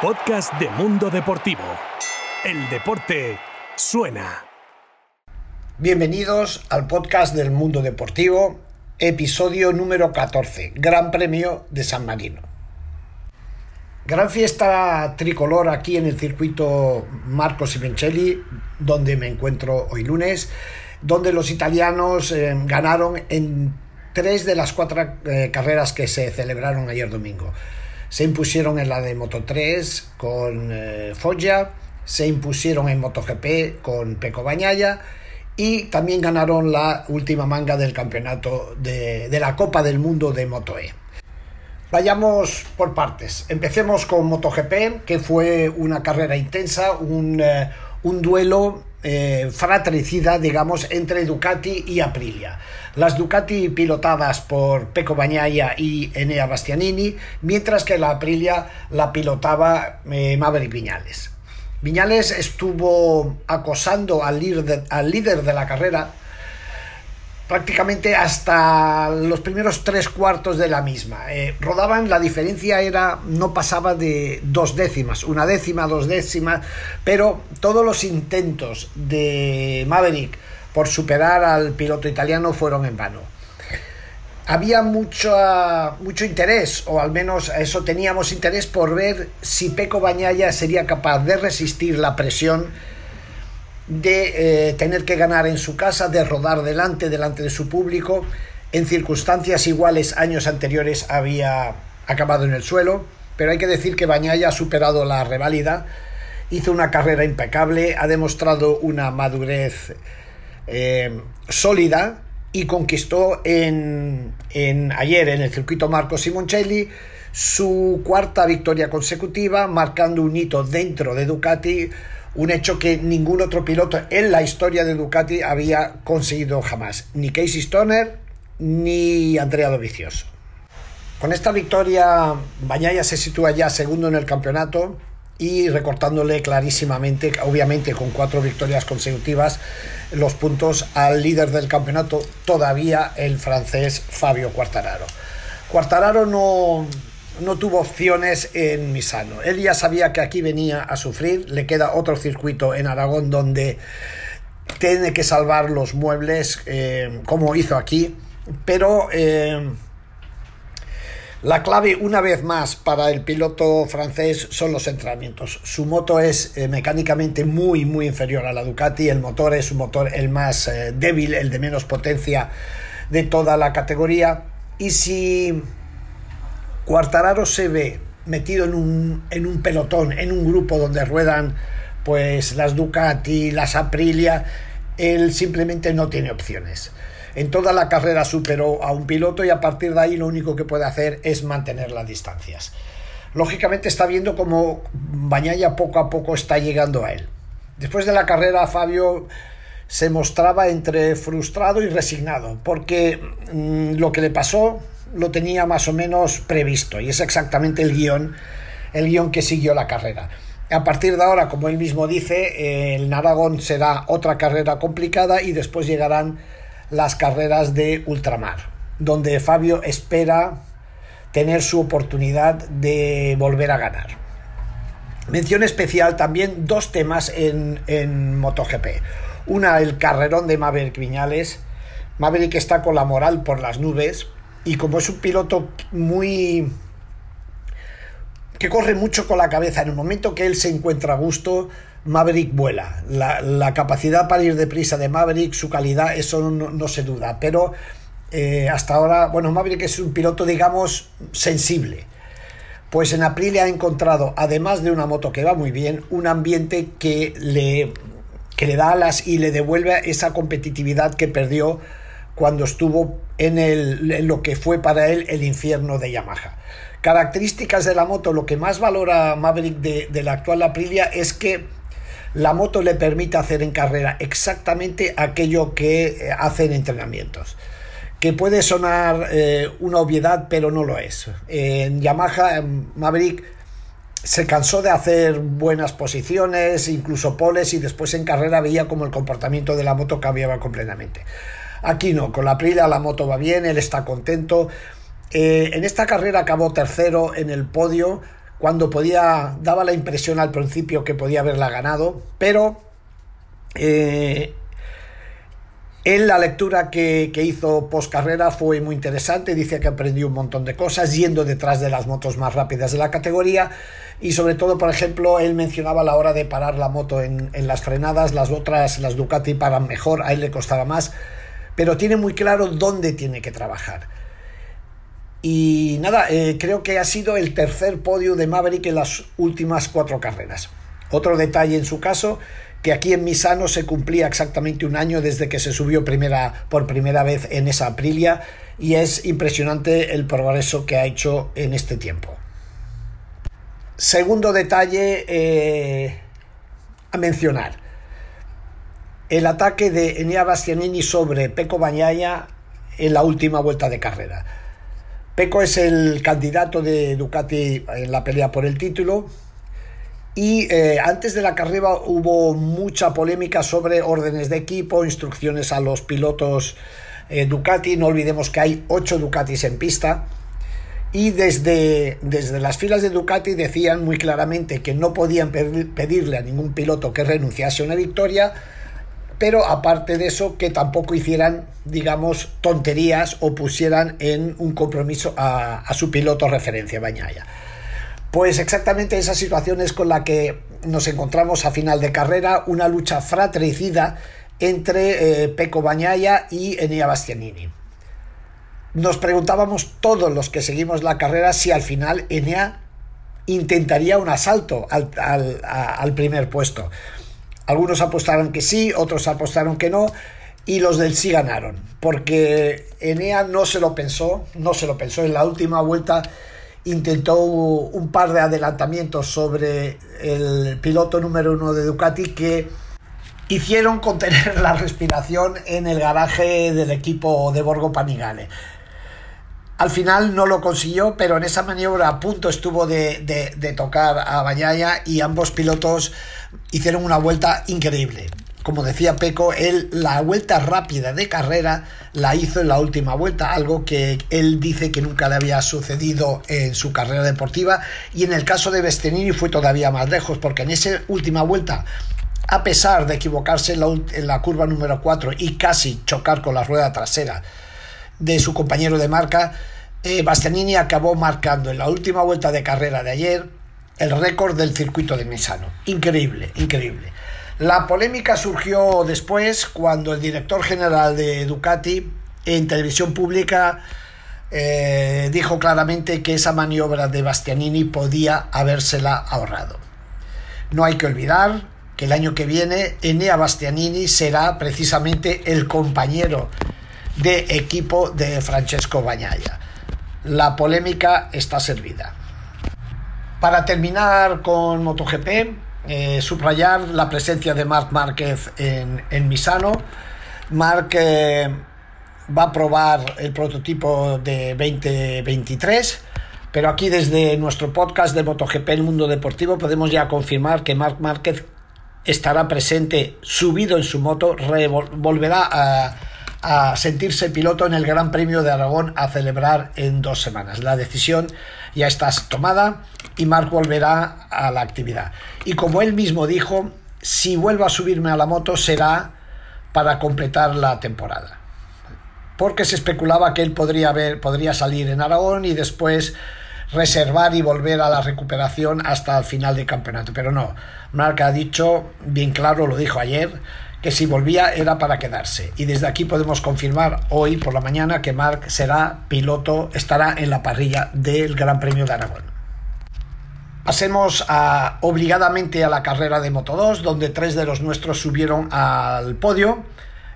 Podcast de Mundo Deportivo. El deporte suena. Bienvenidos al podcast del Mundo Deportivo, episodio número 14, Gran Premio de San Marino. Gran fiesta tricolor aquí en el circuito Marco Simoncelli, donde me encuentro hoy lunes, donde los italianos eh, ganaron en tres de las cuatro eh, carreras que se celebraron ayer domingo. Se impusieron en la de Moto 3 con eh, Foggia, se impusieron en MotoGP con Peco Bañaya y también ganaron la última manga del campeonato de, la Copa del Mundo de Moto E. Vayamos por partes. Empecemos con MotoGP, que fue una carrera intensa, un, eh, un duelo eh, fratricida, digamos, entre Ducati y Aprilia. Las Ducati pilotadas por Pecco Bagnaia y Enea Bastianini, mientras que la Aprilia la pilotaba eh, Maverick Viñales. Viñales estuvo acosando al líder, al líder de la carrera, prácticamente hasta los primeros tres cuartos de la misma. Eh, rodaban, la diferencia era, no pasaba de dos décimas, una décima, dos décimas, pero todos los intentos de Maverick por superar al piloto italiano fueron en vano. Había mucho, mucho interés, o al menos eso teníamos interés por ver si Peco Bañaya sería capaz de resistir la presión de eh, tener que ganar en su casa, de rodar delante, delante de su público. En circunstancias iguales años anteriores había acabado en el suelo, pero hay que decir que Bañaya ha superado la reválida, hizo una carrera impecable, ha demostrado una madurez eh, sólida y conquistó en, en, ayer en el circuito Marco Simoncelli su cuarta victoria consecutiva, marcando un hito dentro de Ducati un hecho que ningún otro piloto en la historia de Ducati había conseguido jamás, ni Casey Stoner ni Andrea Dovizioso. Con esta victoria, Bañaya se sitúa ya segundo en el campeonato y recortándole clarísimamente, obviamente con cuatro victorias consecutivas, los puntos al líder del campeonato, todavía el francés Fabio Quartararo. Quartararo no, no tuvo opciones en Misano. Él ya sabía que aquí venía a sufrir, le queda otro circuito en Aragón donde tiene que salvar los muebles, eh, como hizo aquí, pero eh, la clave una vez más para el piloto francés son los entrenamientos. Su moto es eh, mecánicamente muy muy inferior a la Ducati, el motor es un motor el más débil, el de menos potencia de toda la categoría y si Cuartararo se ve metido en un, en un pelotón, en un grupo donde ruedan pues las Ducati, las Aprilia, él simplemente no tiene opciones. En toda la carrera superó a un piloto y a partir de ahí lo único que puede hacer es mantener las distancias. Lógicamente está viendo cómo Bañaya poco a poco está llegando a él. Después de la carrera Fabio se mostraba entre frustrado y resignado porque mm, lo que le pasó lo tenía más o menos previsto y es exactamente el guion, el guion que siguió la carrera. A partir de ahora, como él mismo dice, el Aragón será otra carrera complicada y después llegarán las carreras de ultramar, donde Fabio espera tener su oportunidad de volver a ganar. Mención especial también dos temas en, en MotoGP. Una, el carrerón de Maverick Viñales. Maverick está con la moral por las nubes y como es un piloto muy que corre mucho con la cabeza, en el momento que él se encuentra a gusto, Maverick vuela. La, capacidad para ir deprisa de Maverick, su calidad, eso no, se duda. Pero eh, hasta ahora, bueno, Maverick es un piloto, digamos, sensible. Pues en Aprilia ha encontrado, además de una moto que va muy bien, un ambiente que le, que le da alas y le devuelve esa competitividad que perdió cuando estuvo en, el, lo que fue para él el infierno de Yamaha. Características de la moto, lo que más valora Maverick de, la actual Aprilia es que la moto le permite hacer en carrera exactamente aquello que eh, hace en entrenamientos. Que puede sonar eh, una obviedad, pero no lo es. En Yamaha, Maverick se cansó de hacer buenas posiciones, incluso poles, y después en carrera veía como el comportamiento de la moto cambiaba completamente. Aquí no, con la Aprilia la moto va bien, él está contento. Eh, en esta carrera acabó tercero en el podio cuando podía, daba la impresión al principio que podía haberla ganado, pero eh, en la lectura que, hizo post carrera fue muy interesante, dice que aprendió un montón de cosas yendo detrás de las motos más rápidas de la categoría y sobre todo, por ejemplo, él mencionaba la hora de parar la moto en, las frenadas, las otras, las Ducati paran mejor, a él le costaba más, pero tiene muy claro dónde tiene que trabajar. Y nada, eh, creo que ha sido el tercer podio de Maverick en las últimas cuatro carreras. Otro detalle en su caso que aquí en Misano se cumplía exactamente un año desde que se subió por primera vez en esa Aprilia y es impresionante el progreso que ha hecho en este tiempo. Segundo detalle eh, a mencionar. El ataque de Enea Bastianini sobre Peco Bañaya en la última vuelta de carrera. Peco es el candidato de Ducati en la pelea por el título y eh, antes de la carrera hubo mucha polémica sobre órdenes de equipo, instrucciones a los pilotos eh, Ducati. No olvidemos que hay ocho Ducatis en pista. Y desde, desde las filas de Ducati decían muy claramente que no podían pedirle a ningún piloto que renunciase a una victoria, pero aparte de eso, que tampoco hicieran, digamos, tonterías o pusieran en un compromiso a, su piloto referencia, Bañaya. Pues exactamente esa situación es con la que nos encontramos a final de carrera, una lucha fratricida entre eh, Peco Bañaya y Enea Bastianini. Nos preguntábamos todos los que seguimos la carrera si al final Enea intentaría un asalto al, al primer puesto. Algunos apostaron que sí, otros apostaron que no, y los del sí ganaron, porque Enea no se lo pensó, no se lo pensó en la última vuelta intentó un par de adelantamientos sobre el piloto número uno de Ducati que hicieron contener la respiración en el garaje del equipo de Borgo Panigale. Al final no lo consiguió, pero en esa maniobra a punto estuvo de, tocar a Bañaya y ambos pilotos hicieron una vuelta increíble. Como decía Peco, él la vuelta rápida de carrera la hizo en la última vuelta, algo que él dice que nunca le había sucedido en su carrera deportiva. Y en el caso de Bestenini fue todavía más lejos porque en esa última vuelta a pesar de equivocarse en la, curva número 4 y casi chocar con la rueda trasera de su compañero de marca, eh, Bastianini acabó marcando en la última vuelta de carrera de ayer el récord del circuito de Misano. Increíble, increíble. La polémica surgió después cuando el director general de Ducati en televisión pública eh, dijo claramente que esa maniobra de Bastianini podía habérsela ahorrado. No hay que olvidar que el año que viene Enea Bastianini será precisamente el compañero de equipo de Francesco Bagnaia. La polémica está servida. Para terminar con MotoGP, eh, subrayar la presencia de Marc Márquez en, Misano. Marc eh, va a probar el prototipo de 2023, pero aquí desde nuestro podcast de MotoGP El Mundo Deportivo podemos ya confirmar que Marc Márquez estará presente subido en su moto, volverá a a sentirse piloto en el Gran Premio de Aragón a celebrar en dos semanas. La decisión ya está tomada y Marc volverá a la actividad. Y como él mismo dijo, si vuelvo a subirme a la moto será para completar la temporada. Porque se especulaba que él podría, ver, podría salir en Aragón y después reservar y volver a la recuperación hasta el final del campeonato. Pero no, Marc ha dicho, bien claro, lo dijo ayer, que si volvía era para quedarse. Y desde aquí podemos confirmar hoy por la mañana que Marc será piloto, estará en la parrilla del Gran Premio de Aragón. Pasemos obligadamente a la carrera de Moto 2, donde tres de los nuestros subieron al podio.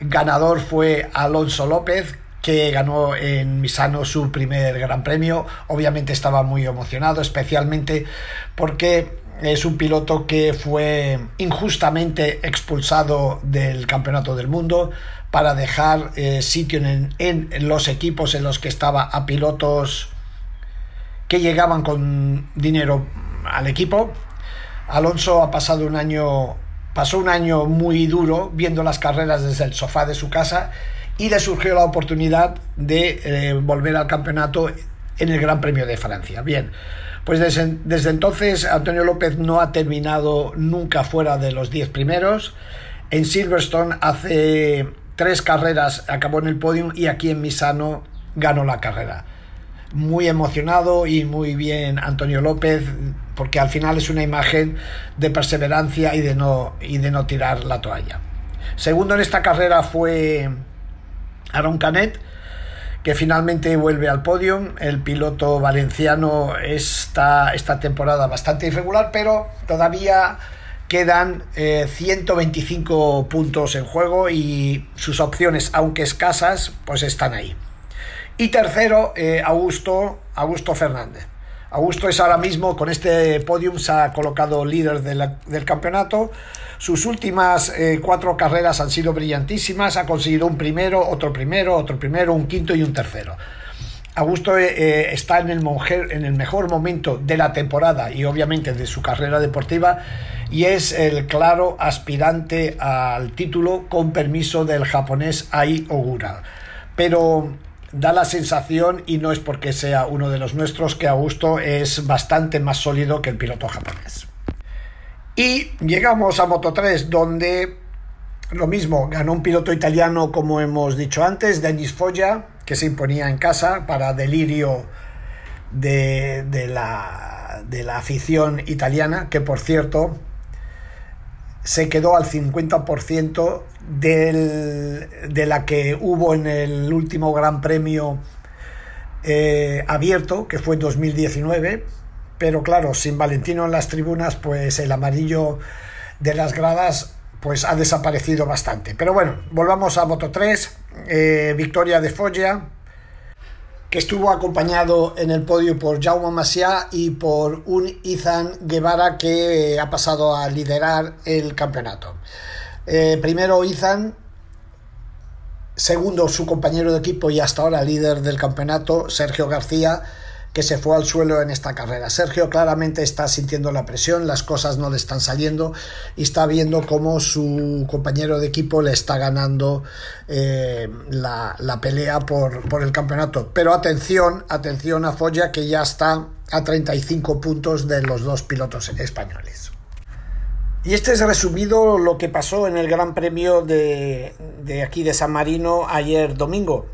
Ganador fue Alonso López, que ganó en Misano su primer Gran Premio. Obviamente estaba muy emocionado, especialmente porque es un piloto que fue injustamente expulsado del Campeonato del Mundo para dejar eh, sitio en, los equipos en los que estaba a pilotos que llegaban con dinero al equipo. Alonso ha pasado un año, pasó un año muy duro viendo las carreras desde el sofá de su casa y le surgió la oportunidad de eh, volver al campeonato en el Gran Premio de Francia. Bien, pues desde, entonces Antonio López no ha terminado nunca fuera de los 10 primeros. En Silverstone hace tres carreras acabó en el podium y aquí en Misano ganó la carrera. Muy emocionado y muy bien Antonio López, porque al final es una imagen de perseverancia y de no, y de no tirar la toalla. Segundo en esta carrera fue Aaron Canet, que finalmente vuelve al podio. El piloto valenciano está esta temporada bastante irregular, pero todavía quedan 125 eh, puntos en juego y sus opciones, aunque escasas, pues están ahí. Y tercero, eh, Augusto, Augusto Fernández. Augusto es ahora mismo, con este podium, se ha colocado líder del campeonato. Sus últimas eh, cuatro carreras han sido brillantísimas. Ha conseguido un primero, otro primero, otro primero, un quinto y un tercero. Augusto eh, eh, está en el, en el mejor momento de la temporada y obviamente de su carrera deportiva y es el claro aspirante al título con permiso del japonés Ai Ogura. Pero da la sensación, y no es porque sea uno de los nuestros, que Augusto es bastante más sólido que el piloto japonés. Y llegamos a Moto 3, donde lo mismo, ganó un piloto italiano, como hemos dicho antes, Denis Foggia, que se imponía en casa para delirio de, la, de la afición italiana, que por cierto se quedó al 50% de la que hubo en el último Gran Premio eh, abierto, que fue en 2019. Pero claro, sin Valentino en las tribunas, pues el amarillo de las gradas pues ha desaparecido bastante. Pero bueno, volvamos a Moto 3, eh, victoria de Foggia, que estuvo acompañado en el podio por Jaume Masia y por un Ethan Guevara que ha pasado a liderar el campeonato. Eh, primero Ethan, segundo su compañero de equipo y hasta ahora líder del campeonato, Sergio García, que se fue al suelo en esta carrera. Sergio claramente está sintiendo la presión, las cosas no le están saliendo y está viendo cómo su compañero de equipo le está ganando eh, la, pelea por, por, el campeonato. Pero atención, atención a Folla que ya está a 35 puntos de los dos pilotos españoles. Y este es resumido lo que pasó en el Gran Premio de, de aquí de San Marino ayer domingo.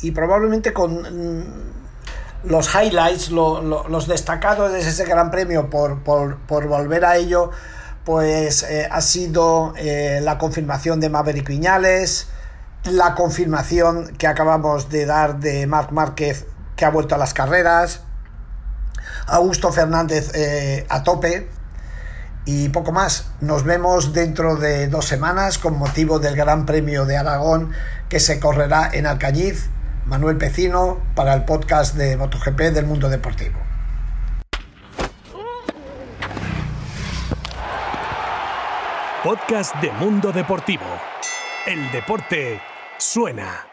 Y probablemente con los highlights, los destacados de ese gran premio por, volver a ello, pues eh, ha sido eh, la confirmación de Maverick Viñales, la confirmación que acabamos de dar de Marc Márquez que ha vuelto a las carreras, Augusto Fernández eh, a tope y poco más. Nos vemos dentro de dos semanas con motivo del Gran Premio de Aragón que se correrá en Alcañiz Manuel Pecino para el podcast de MotoGP del mundo deportivo. Podcast de Mundo Deportivo. El deporte suena.